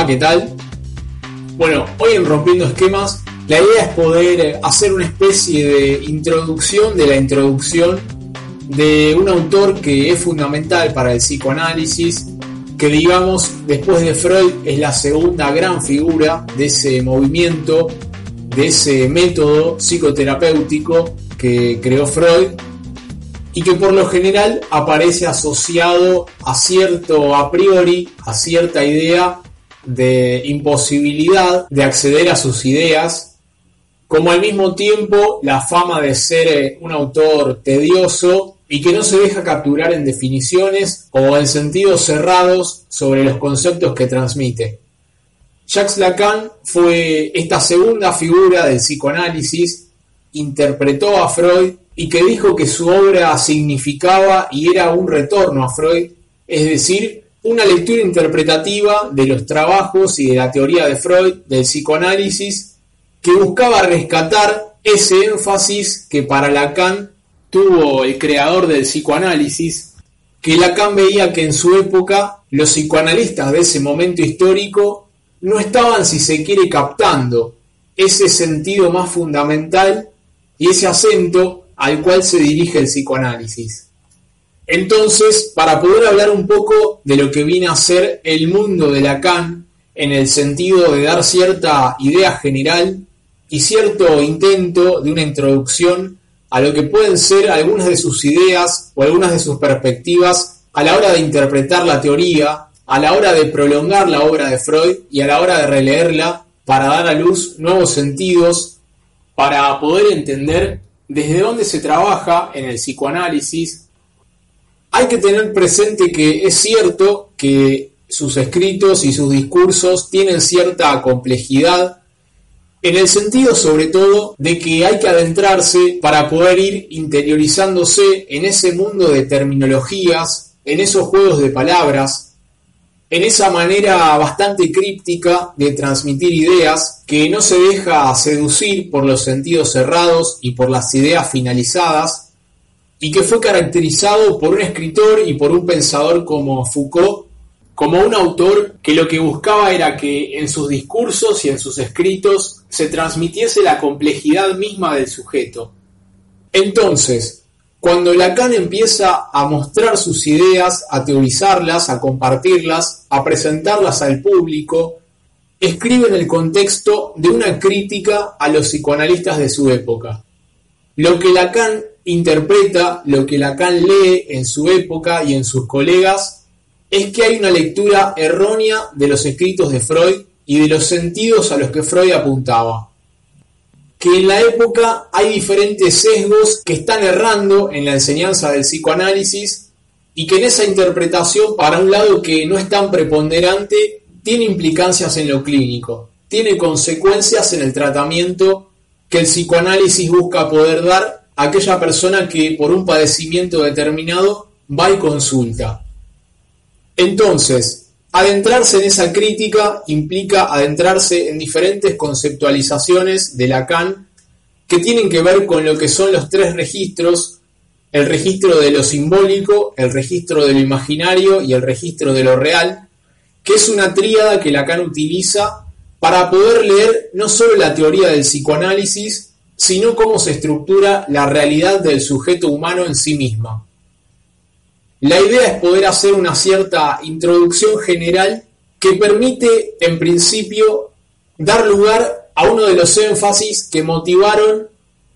Hola, buenas, ¿cómo va? ¿Qué tal? Bueno, hoy en Rompiendo Esquemas, la idea es poder hacer una especie de introducción de la introducción de un autor que es fundamental para el psicoanálisis, que digamos, después de Freud es la segunda gran figura de ese movimiento, de ese método psicoterapéutico que creó Freud y que por lo general aparece asociado a cierto a priori, a cierta idea de imposibilidad de acceder a sus ideas, como al mismo tiempo la fama de ser eh, un autor tedioso y que no se deja capturar en definiciones o en sentidos cerrados sobre los conceptos que transmite. Jacques Lacan fue esta segunda figura del psicoanálisis, interpretó a Freud y que dijo que su obra significaba y era un retorno a Freud, es decir, una lectura interpretativa de los trabajos y de la teoría de Freud, del psicoanálisis, que buscaba rescatar ese énfasis que para Lacan tuvo el creador del psicoanálisis, que Lacan veía que en su época los psicoanalistas de ese momento histórico no estaban, si se quiere, captando ese sentido más fundamental y ese acento al cual se dirige el psicoanálisis. Entonces, para poder hablar un poco de lo que viene a ser el mundo de Lacan, en el sentido de dar cierta idea general y cierto intento de una introducción a lo que pueden ser algunas de sus ideas o algunas de sus perspectivas a la hora de interpretar la teoría, a la hora de prolongar la obra de Freud y a la hora de releerla para dar a luz nuevos sentidos, para poder entender desde dónde se trabaja en el psicoanálisis, hay que tener presente que es cierto que sus escritos y sus discursos tienen cierta complejidad, en el sentido sobre todo de que hay que adentrarse para poder ir interiorizándose en ese mundo de terminologías, en esos juegos de palabras, en esa manera bastante críptica de transmitir ideas que no se deja seducir por los sentidos cerrados y por las ideas finalizadas, y que fue caracterizado por un escritor y por un pensador como Foucault, como un autor que lo que buscaba era que en sus discursos y en sus escritos se transmitiese la complejidad misma del sujeto. Entonces, cuando Lacan empieza a mostrar sus ideas, a teorizarlas, a compartirlas, a presentarlas al público, escribe en el contexto de una crítica a los psicoanalistas de su época. Lo que Lacan interpreta, lo que Lacan lee en su época y en sus colegas, es que hay una lectura errónea de los escritos de Freud y de los sentidos a los que Freud apuntaba. Que en la época hay diferentes sesgos que están errando en la enseñanza del psicoanálisis y que en esa interpretación, para un lado que no es tan preponderante, tiene implicancias en lo clínico, tiene consecuencias en el tratamiento que el psicoanálisis busca poder dar aquella persona que por un padecimiento determinado va y consulta. Entonces, Adentrarse en esa crítica implica adentrarse en diferentes conceptualizaciones de Lacan que tienen que ver con lo que son los tres registros, el registro de lo simbólico, el registro de lo imaginario y el registro de lo real, que es una tríada que Lacan utiliza para poder leer no solo la teoría del psicoanálisis, sino cómo se estructura la realidad del sujeto humano en sí misma. La idea es poder hacer una cierta introducción general que permite, en principio, dar lugar a uno de los énfasis que motivaron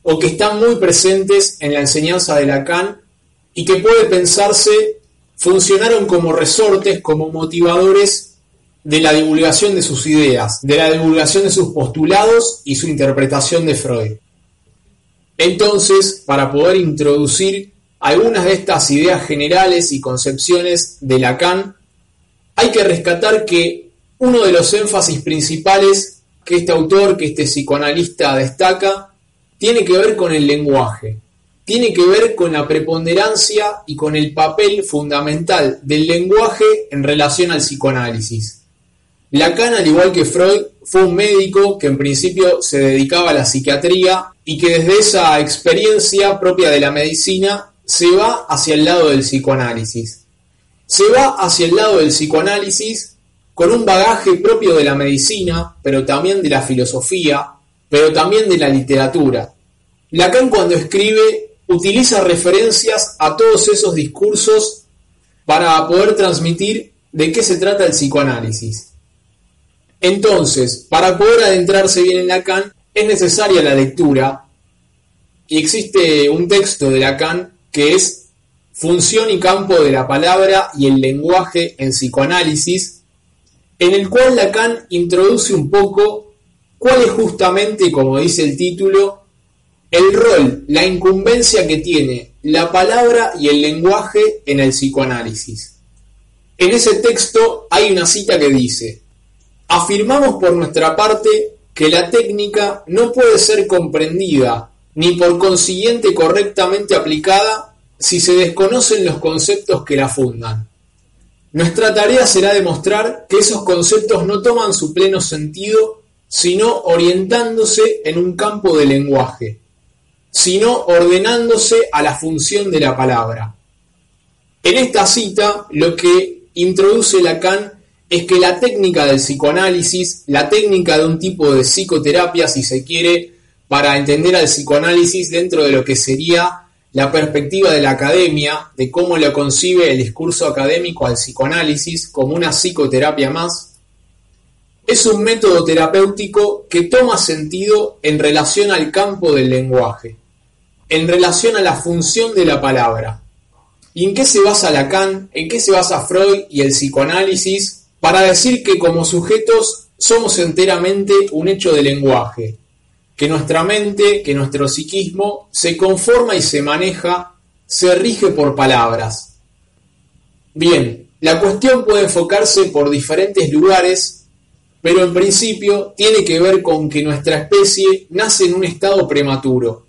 o que están muy presentes en la enseñanza de Lacan y que puede pensarse funcionaron como resortes, como motivadores de la divulgación de sus ideas, de la divulgación de sus postulados y su interpretación de Freud. Entonces, para poder introducir algunas de estas ideas generales y concepciones de Lacan, hay que rescatar que uno de los énfasis principales que este autor, que este psicoanalista destaca, tiene que ver con el lenguaje, tiene que ver con la preponderancia y con el papel fundamental del lenguaje en relación al psicoanálisis. Lacan, al igual que Freud, fue un médico que en principio se dedicaba a la psiquiatría y que desde esa experiencia propia de la medicina se va hacia el lado del psicoanálisis. Se va hacia el lado del psicoanálisis con un bagaje propio de la medicina, pero también de la filosofía, pero también de la literatura. Lacan cuando escribe utiliza referencias a todos esos discursos para poder transmitir de qué se trata el psicoanálisis. Entonces, para poder adentrarse bien en Lacan, es necesaria la lectura y existe un texto de Lacan que es Función y campo de la palabra y el lenguaje en psicoanálisis, en el cual Lacan introduce un poco cuál es justamente, como dice el título, el rol, la incumbencia que tiene la palabra y el lenguaje en el psicoanálisis. En ese texto hay una cita que dice, afirmamos por nuestra parte que la técnica no puede ser comprendida ni por consiguiente correctamente aplicada si se desconocen los conceptos que la fundan. Nuestra tarea será demostrar que esos conceptos no toman su pleno sentido, sino orientándose en un campo de lenguaje, sino ordenándose a la función de la palabra. En esta cita, lo que introduce Lacan es que la técnica del psicoanálisis, la técnica de un tipo de psicoterapia, si se quiere, para entender al psicoanálisis dentro de lo que sería la perspectiva de la academia, de cómo lo concibe el discurso académico al psicoanálisis como una psicoterapia más, es un método terapéutico que toma sentido en relación al campo del lenguaje, en relación a la función de la palabra. ¿Y en qué se basa Lacan, en qué se basa Freud y el psicoanálisis para decir que como sujetos somos enteramente un hecho de lenguaje, que nuestra mente, que nuestro psiquismo se conforma y se maneja, se rige por palabras. Bien, la cuestión puede enfocarse por diferentes lugares, pero en principio tiene que ver con que nuestra especie nace en un estado prematuro.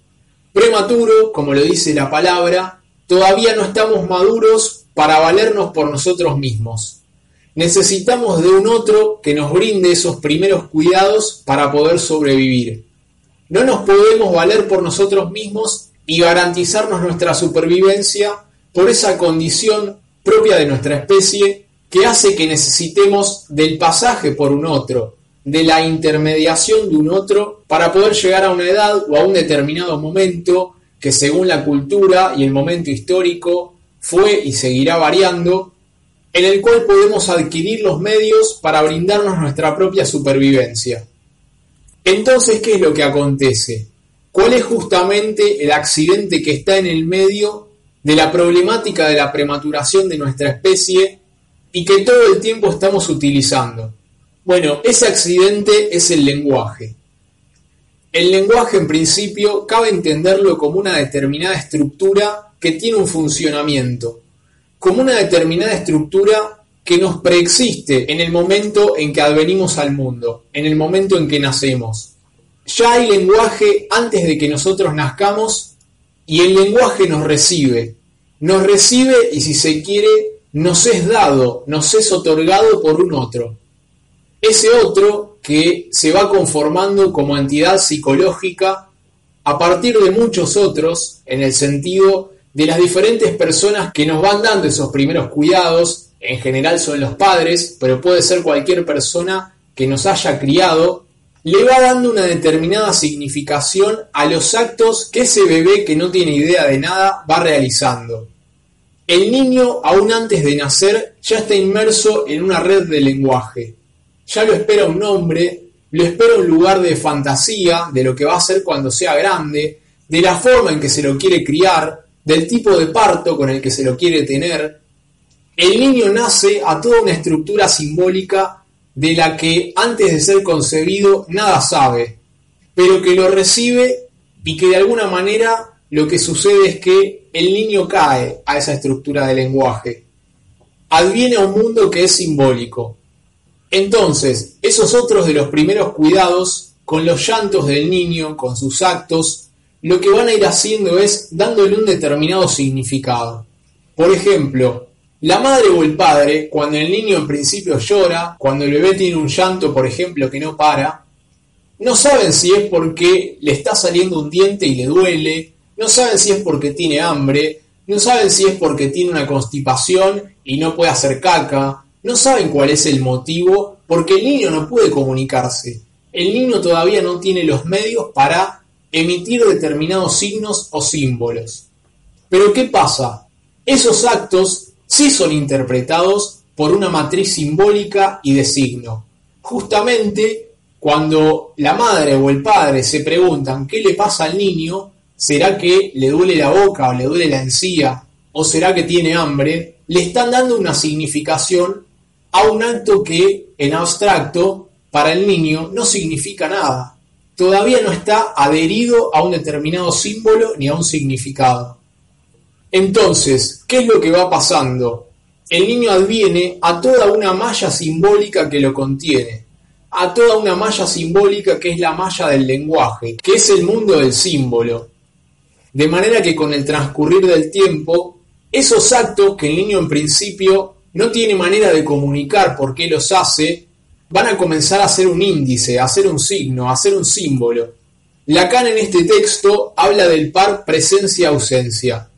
Prematuro, como lo dice la palabra, todavía no estamos maduros para valernos por nosotros mismos. Necesitamos de un otro que nos brinde esos primeros cuidados para poder sobrevivir. No nos podemos valer por nosotros mismos y garantizarnos nuestra supervivencia por esa condición propia de nuestra especie que hace que necesitemos del pasaje por un otro, de la intermediación de un otro para poder llegar a una edad o a un determinado momento que según la cultura y el momento histórico fue y seguirá variando, en el cual podemos adquirir los medios para brindarnos nuestra propia supervivencia. Entonces, ¿qué es lo que acontece? ¿Cuál es justamente el accidente que está en el medio de la problemática de la prematuración de nuestra especie y que todo el tiempo estamos utilizando? Bueno, ese accidente es el lenguaje. El lenguaje en principio cabe entenderlo como una determinada estructura que tiene un funcionamiento, como una determinada estructura que nos preexiste en el momento en que advenimos al mundo, en el momento en que nacemos. Ya hay lenguaje antes de que nosotros nazcamos y el lenguaje nos recibe. Nos recibe y si se quiere, nos es dado, nos es otorgado por un otro. Ese otro que se va conformando como entidad psicológica a partir de muchos otros, en el sentido de las diferentes personas que nos van dando esos primeros cuidados, en general son los padres, pero puede ser cualquier persona que nos haya criado, le va dando una determinada significación a los actos que ese bebé que no tiene idea de nada va realizando. El niño, aún antes de nacer, ya está inmerso en una red de lenguaje. Ya lo espera un nombre, lo espera un lugar de fantasía, de lo que va a ser cuando sea grande, de la forma en que se lo quiere criar, del tipo de parto con el que se lo quiere tener, el niño nace a toda una estructura simbólica de la que antes de ser concebido nada sabe, pero que lo recibe y que de alguna manera lo que sucede es que el niño cae a esa estructura de lenguaje, adviene a un mundo que es simbólico. Entonces, esos otros de los primeros cuidados, con los llantos del niño, con sus actos, lo que van a ir haciendo es dándole un determinado significado. Por ejemplo, la madre o el padre, cuando el niño en principio llora, cuando el bebé tiene un llanto, por ejemplo, que no para, no saben si es porque le está saliendo un diente y le duele, no saben si es porque tiene hambre, no saben si es porque tiene una constipación y no puede hacer caca, no saben cuál es el motivo porque el niño no puede comunicarse. El niño todavía no tiene los medios para emitir determinados signos o símbolos. Pero ¿qué pasa? Esos actos sí son interpretados por una matriz simbólica y de signo. Justamente cuando la madre o el padre se preguntan qué le pasa al niño, ¿será que le duele la boca o le duele la encía o será que tiene hambre? Le están dando una significación a un acto que en abstracto para el niño no significa nada. Todavía no está adherido a un determinado símbolo ni a un significado. Entonces, ¿qué es lo que va pasando? El niño adviene a toda una malla simbólica que lo contiene, a toda una malla simbólica que es la malla del lenguaje, que es el mundo del símbolo. De manera que con el transcurrir del tiempo, esos actos que el niño en principio no tiene manera de comunicar por qué los hace, van a comenzar a ser un índice, a ser un signo, a ser un símbolo. Lacan en este texto habla del par presencia-ausencia.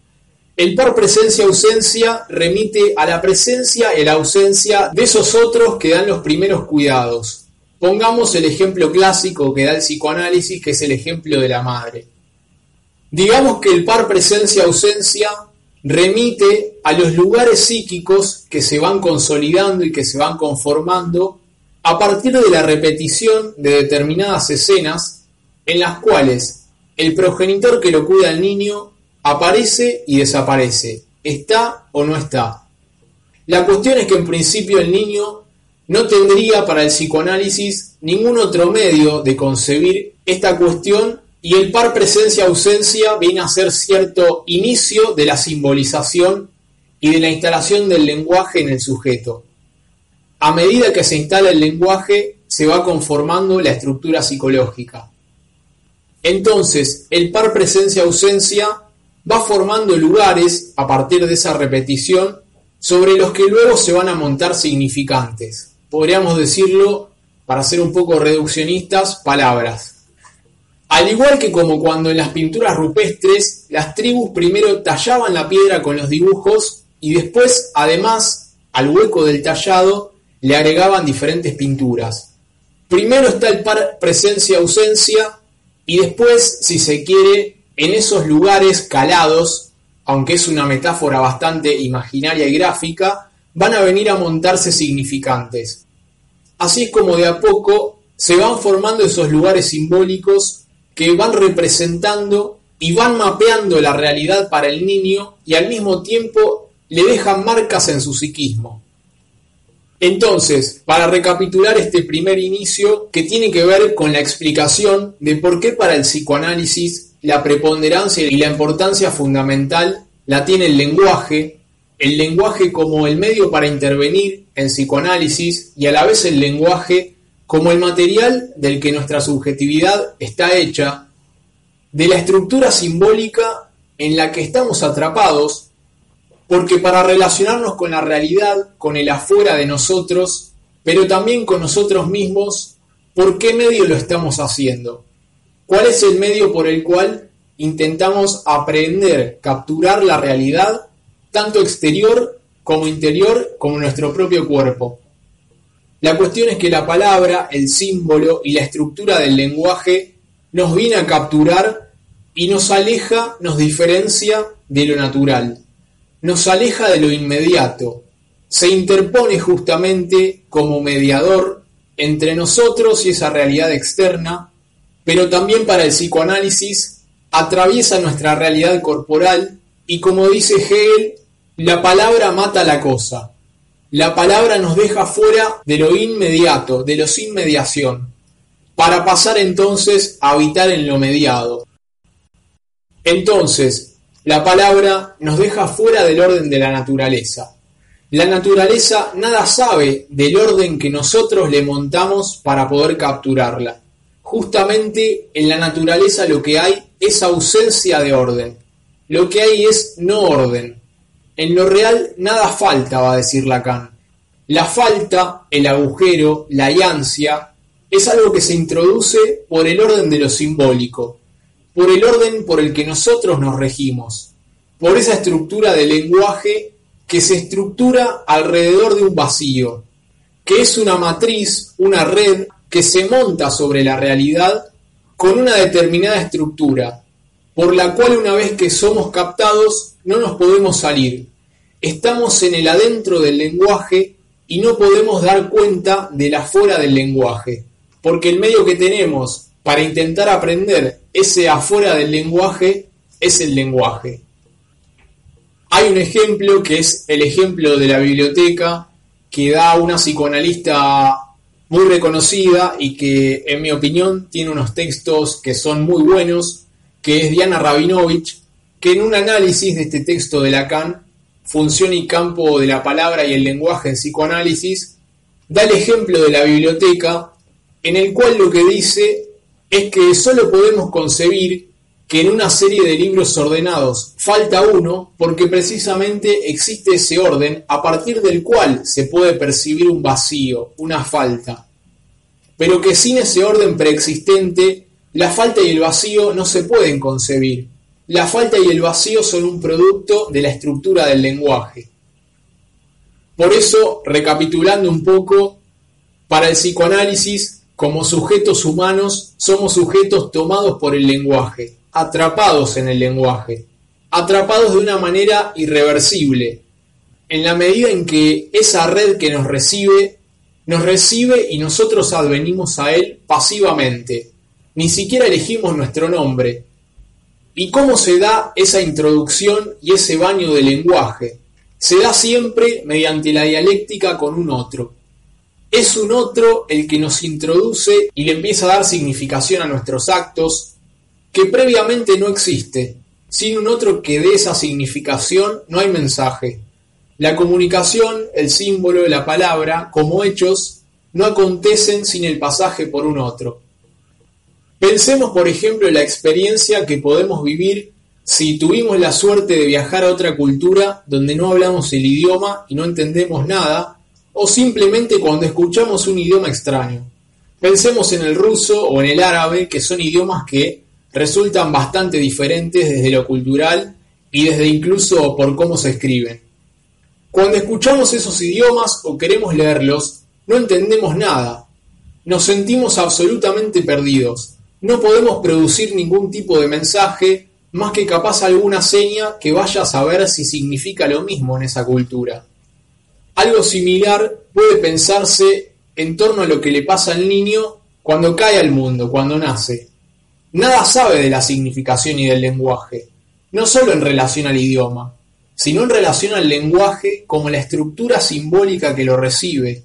El par presencia-ausencia remite a la presencia y la ausencia de esos otros que dan los primeros cuidados. Pongamos el ejemplo clásico que da el psicoanálisis, que es el ejemplo de la madre. Digamos que el par presencia-ausencia remite a los lugares psíquicos que se van consolidando y que se van conformando a partir de la repetición de determinadas escenas en las cuales el progenitor que lo cuida al niño aparece y desaparece, está o no está. La cuestión es que en principio el niño no tendría para el psicoanálisis ningún otro medio de concebir esta cuestión y el par presencia-ausencia viene a ser cierto inicio de la simbolización y de la instalación del lenguaje en el sujeto. A medida que se instala el lenguaje, se va conformando la estructura psicológica. Entonces, el par presencia-ausencia va formando lugares a partir de esa repetición sobre los que luego se van a montar significantes. Podríamos decirlo, para ser un poco reduccionistas, palabras. Al igual que como cuando en las pinturas rupestres, las tribus primero tallaban la piedra con los dibujos y después, además, al hueco del tallado le agregaban diferentes pinturas. Primero está el par presencia-ausencia y después, si se quiere, en esos lugares calados, aunque es una metáfora bastante imaginaria y gráfica, van a venir a montarse significantes. Así es como de a poco se van formando esos lugares simbólicos que van representando y van mapeando la realidad para el niño y al mismo tiempo le dejan marcas en su psiquismo. Entonces, para recapitular este primer inicio que tiene que ver con la explicación de por qué para el psicoanálisis la preponderancia y la importancia fundamental la tiene el lenguaje, el lenguaje como el medio para intervenir en psicoanálisis y a la vez el lenguaje como el material del que nuestra subjetividad está hecha, de la estructura simbólica en la que estamos atrapados, porque para relacionarnos con la realidad, con el afuera de nosotros, pero también con nosotros mismos, ¿por qué medio lo estamos haciendo? ¿Cuál es el medio por el cual intentamos aprender, capturar la realidad, tanto exterior como interior, como nuestro propio cuerpo? La cuestión es que la palabra, el símbolo y la estructura del lenguaje nos viene a capturar y nos aleja, nos diferencia de lo natural, nos aleja de lo inmediato, se interpone justamente como mediador entre nosotros y esa realidad externa, pero también para el psicoanálisis atraviesa nuestra realidad corporal y como dice Hegel, la palabra mata la cosa, la palabra nos deja fuera de lo inmediato, de lo sin mediación, para pasar entonces a habitar en lo mediado. Entonces, la palabra nos deja fuera del orden de la naturaleza. La naturaleza nada sabe del orden que nosotros le montamos para poder capturarla. Justamente en la naturaleza lo que hay es ausencia de orden. Lo que hay es no orden. En lo real nada falta, va a decir Lacan. La falta, el agujero, la ansia, es algo que se introduce por el orden de lo simbólico, por el orden por el que nosotros nos regimos, por esa estructura de lenguaje que se estructura alrededor de un vacío, que es una matriz, una red que se monta sobre la realidad con una determinada estructura, por la cual una vez que somos captados no nos podemos salir. Estamos en el adentro del lenguaje y no podemos dar cuenta de la fuera del lenguaje, porque el medio que tenemos para intentar aprender ese afuera del lenguaje es el lenguaje. Hay un ejemplo que es el ejemplo de la biblioteca que da una psicoanalista muy reconocida y que en mi opinión tiene unos textos que son muy buenos, que es Diana Rabinovich, que en un análisis de este texto de Lacan, Función y campo de la palabra y el lenguaje en psicoanálisis, da el ejemplo de la biblioteca, en el cual lo que dice es que solo podemos concebir que en una serie de libros ordenados falta uno porque precisamente existe ese orden a partir del cual se puede percibir un vacío, una falta. Pero que sin ese orden preexistente, la falta y el vacío no se pueden concebir. La falta y el vacío son un producto de la estructura del lenguaje. Por eso, recapitulando un poco, para el psicoanálisis, como sujetos humanos, somos sujetos tomados por el lenguaje atrapados en el lenguaje, atrapados de una manera irreversible, en la medida en que esa red que nos recibe, nos recibe y nosotros advenimos a él pasivamente, ni siquiera elegimos nuestro nombre. ¿Y cómo se da esa introducción y ese baño de lenguaje? Se da siempre mediante la dialéctica con un otro. Es un otro el que nos introduce y le empieza a dar significación a nuestros actos, que previamente no existe. Sin un otro que dé esa significación no hay mensaje. La comunicación, el símbolo, la palabra, como hechos, no acontecen sin el pasaje por un otro. Pensemos, por ejemplo, en la experiencia que podemos vivir si tuvimos la suerte de viajar a otra cultura donde no hablamos el idioma y no entendemos nada, o simplemente cuando escuchamos un idioma extraño. Pensemos en el ruso o en el árabe, que son idiomas que resultan bastante diferentes desde lo cultural y desde incluso por cómo se escriben. Cuando escuchamos esos idiomas o queremos leerlos, no entendemos nada. Nos sentimos absolutamente perdidos. No podemos producir ningún tipo de mensaje más que capaz alguna seña que vaya a saber si significa lo mismo en esa cultura. Algo similar puede pensarse en torno a lo que le pasa al niño cuando cae al mundo, cuando nace. Nada sabe de la significación y del lenguaje, no solo en relación al idioma, sino en relación al lenguaje como la estructura simbólica que lo recibe.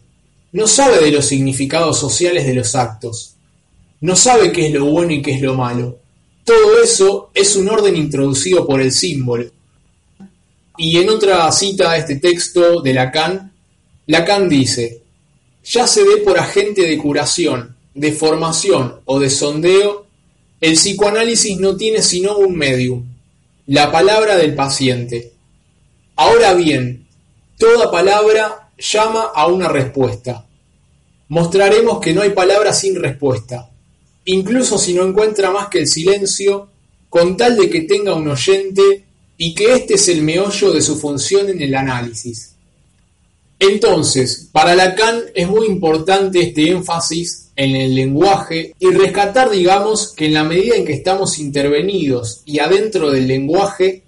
No sabe de los significados sociales de los actos. No sabe qué es lo bueno y qué es lo malo. Todo eso es un orden introducido por el símbolo. Y en otra cita de este texto de Lacan, Lacan dice, ya se ve por agente de curación, de formación o de sondeo el psicoanálisis no tiene sino un medium, la palabra del paciente. Ahora bien, toda palabra llama a una respuesta. Mostraremos que no hay palabra sin respuesta, incluso si no encuentra más que el silencio, con tal de que tenga un oyente y que este es el meollo de su función en el análisis. Entonces, para Lacan es muy importante este énfasis en el lenguaje y rescatar, digamos, que en la medida en que estamos intervenidos y adentro del lenguaje,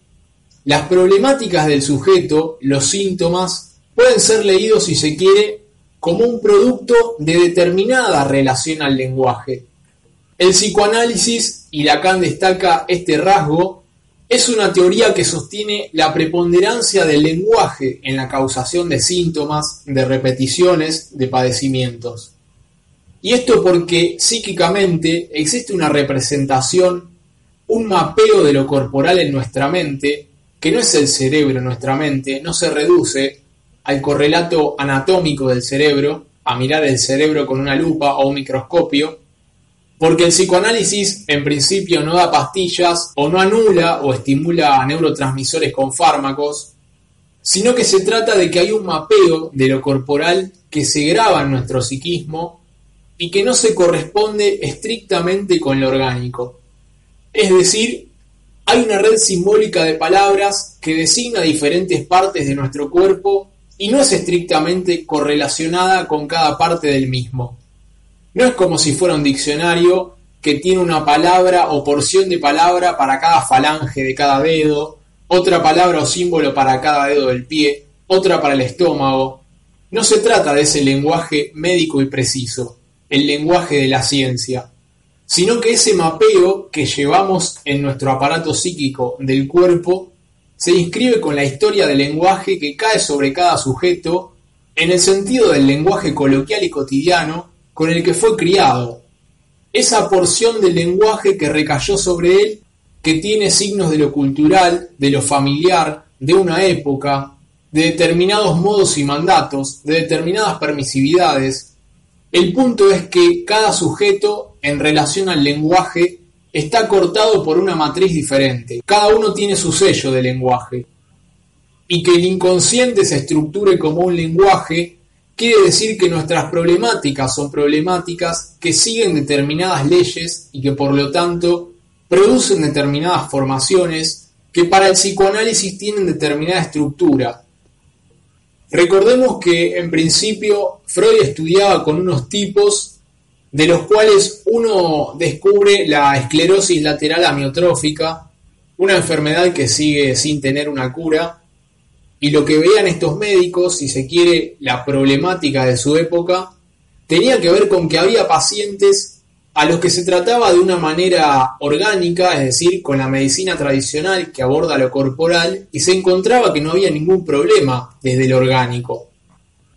las problemáticas del sujeto, los síntomas, pueden ser leídos, si se quiere, como un producto de determinada relación al lenguaje. El psicoanálisis, y Lacan destaca este rasgo, es una teoría que sostiene la preponderancia del lenguaje en la causación de síntomas, de repeticiones, de padecimientos. Y esto porque psíquicamente existe una representación, un mapeo de lo corporal en nuestra mente, que no es el cerebro en nuestra mente, no se reduce al correlato anatómico del cerebro, a mirar el cerebro con una lupa o un microscopio, porque el psicoanálisis en principio no da pastillas o no anula o estimula neurotransmisores con fármacos, sino que se trata de que hay un mapeo de lo corporal que se graba en nuestro psiquismo y que no se corresponde estrictamente con lo orgánico. Es decir, Hay una red simbólica de palabras que designa diferentes partes de nuestro cuerpo y no es estrictamente correlacionada con cada parte del mismo. No es como si fuera un diccionario que tiene una palabra o porción de palabra para cada falange de cada dedo, otra palabra o símbolo para cada dedo del pie, otra para el estómago. No se trata de ese lenguaje médico y preciso, el lenguaje de la ciencia, sino que ese mapeo que llevamos en nuestro aparato psíquico del cuerpo se inscribe con la historia del lenguaje que cae sobre cada sujeto en el sentido del lenguaje coloquial y cotidiano con el que fue criado. Esa porción del lenguaje que recayó sobre él, que tiene signos de lo cultural, de lo familiar, de una época, de determinados modos y mandatos, de determinadas permisividades. El punto es que cada sujeto, en relación al lenguaje, está cortado por una matriz diferente. Cada uno tiene su sello de lenguaje. Y que el inconsciente se estructure como un lenguaje Quiere decir que nuestras problemáticas son problemáticas que siguen determinadas leyes y que por lo tanto producen determinadas formaciones que para el psicoanálisis tienen determinada estructura. Recordemos que en principio Freud estudiaba con unos tipos de los cuales uno descubre la esclerosis lateral amiotrófica, una enfermedad que sigue sin tener una cura, y lo que veían estos médicos, si se quiere, la problemática de su época, tenía que ver con que había pacientes a los que se trataba de una manera orgánica, es decir, con la medicina tradicional que aborda lo corporal, y se encontraba que no había ningún problema desde lo orgánico.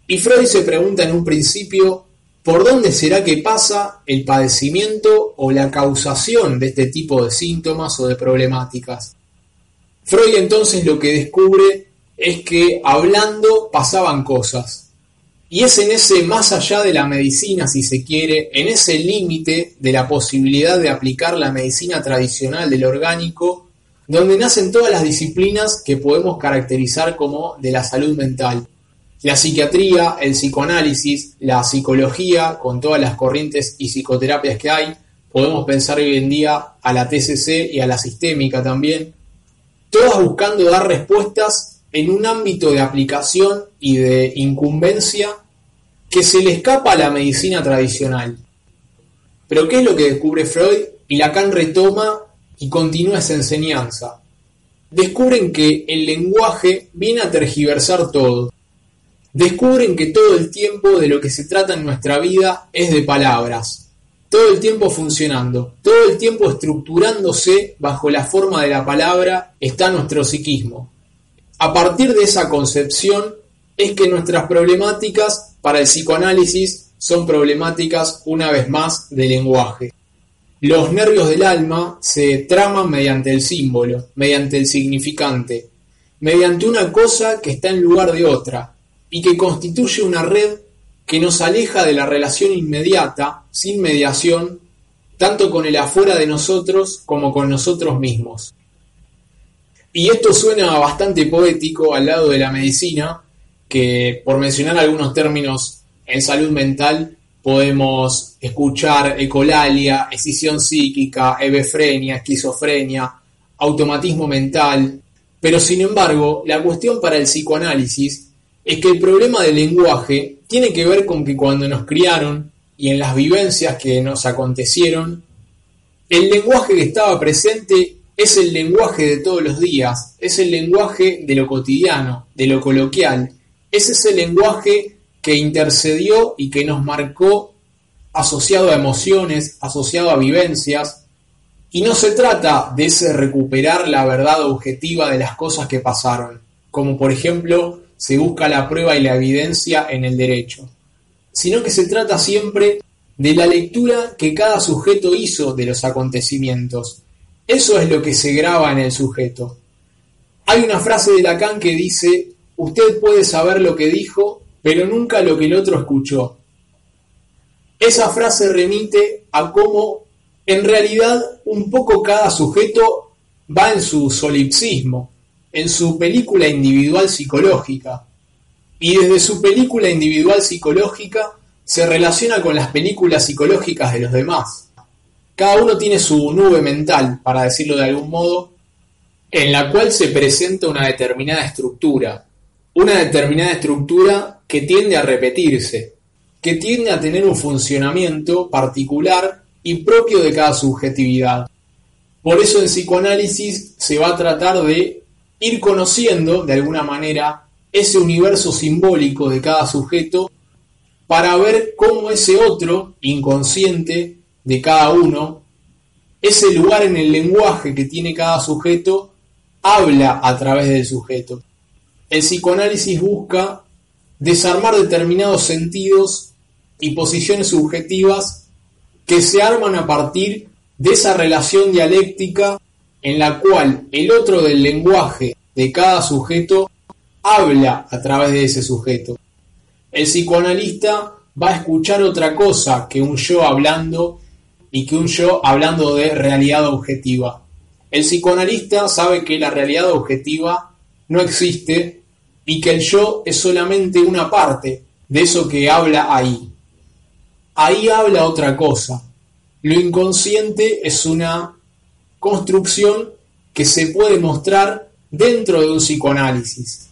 Y Freud se pregunta en un principio, ¿por dónde será que pasa el padecimiento o la causación de este tipo de síntomas o de problemáticas? Freud entonces lo que descubre es que hablando pasaban cosas. Y es en ese más allá de la medicina, si se quiere, en ese límite de la posibilidad de aplicar la medicina tradicional del orgánico, donde nacen todas las disciplinas que podemos caracterizar como de la salud mental. La psiquiatría, el psicoanálisis, la psicología, con todas las corrientes y psicoterapias que hay, podemos pensar hoy en día a la TCC y a la sistémica también, todas buscando dar respuestas en un ámbito de aplicación y de incumbencia que se le escapa a la medicina tradicional. Pero ¿qué es lo que descubre Freud? Y Lacan retoma y continúa esa enseñanza. Descubren que el lenguaje viene a tergiversar todo. Descubren que todo el tiempo de lo que se trata en nuestra vida es de palabras. Todo el tiempo funcionando, todo el tiempo estructurándose bajo la forma de la palabra está nuestro psiquismo. A partir de esa concepción es que nuestras problemáticas para el psicoanálisis son problemáticas una vez más de lenguaje. Los nervios del alma se traman mediante el símbolo, mediante el significante, mediante una cosa que está en lugar de otra y que constituye una red que nos aleja de la relación inmediata, sin mediación, tanto con el afuera de nosotros como con nosotros mismos. Y esto suena bastante poético al lado de la medicina, que por mencionar algunos términos en salud mental podemos escuchar ecolalia, escisión psíquica, hebefrenia, esquizofrenia, automatismo mental, pero sin embargo, la cuestión para el psicoanálisis es que el problema del lenguaje tiene que ver con que cuando nos criaron y en las vivencias que nos acontecieron, el lenguaje que estaba presente es el lenguaje de todos los días, es el lenguaje de lo cotidiano, de lo coloquial, es ese lenguaje que intercedió y que nos marcó asociado a emociones, asociado a vivencias, y no se trata de ese recuperar la verdad objetiva de las cosas que pasaron, como por ejemplo se busca la prueba y la evidencia en el derecho, sino que se trata siempre de la lectura que cada sujeto hizo de los acontecimientos, eso es lo que se graba en el sujeto. Hay una frase de Lacan que dice, usted puede saber lo que dijo, pero nunca lo que el otro escuchó. Esa frase remite a cómo en realidad un poco cada sujeto va en su solipsismo, en su película individual psicológica. Y desde su película individual psicológica se relaciona con las películas psicológicas de los demás. Cada uno tiene su nube mental, para decirlo de algún modo, en la cual se presenta una determinada estructura, una determinada estructura que tiende a repetirse, que tiende a tener un funcionamiento particular y propio de cada subjetividad. Por eso en psicoanálisis se va a tratar de ir conociendo de alguna manera ese universo simbólico de cada sujeto para ver cómo ese otro inconsciente de cada uno, ese lugar en el lenguaje que tiene cada sujeto, habla a través del sujeto. El psicoanálisis busca desarmar determinados sentidos y posiciones subjetivas que se arman a partir de esa relación dialéctica en la cual el otro del lenguaje de cada sujeto habla a través de ese sujeto. El psicoanalista va a escuchar otra cosa que un yo hablando y que un yo hablando de realidad objetiva. El psicoanalista sabe que la realidad objetiva no existe y que el yo es solamente una parte de eso que habla ahí. Ahí habla otra cosa. Lo inconsciente es una construcción que se puede mostrar dentro de un psicoanálisis.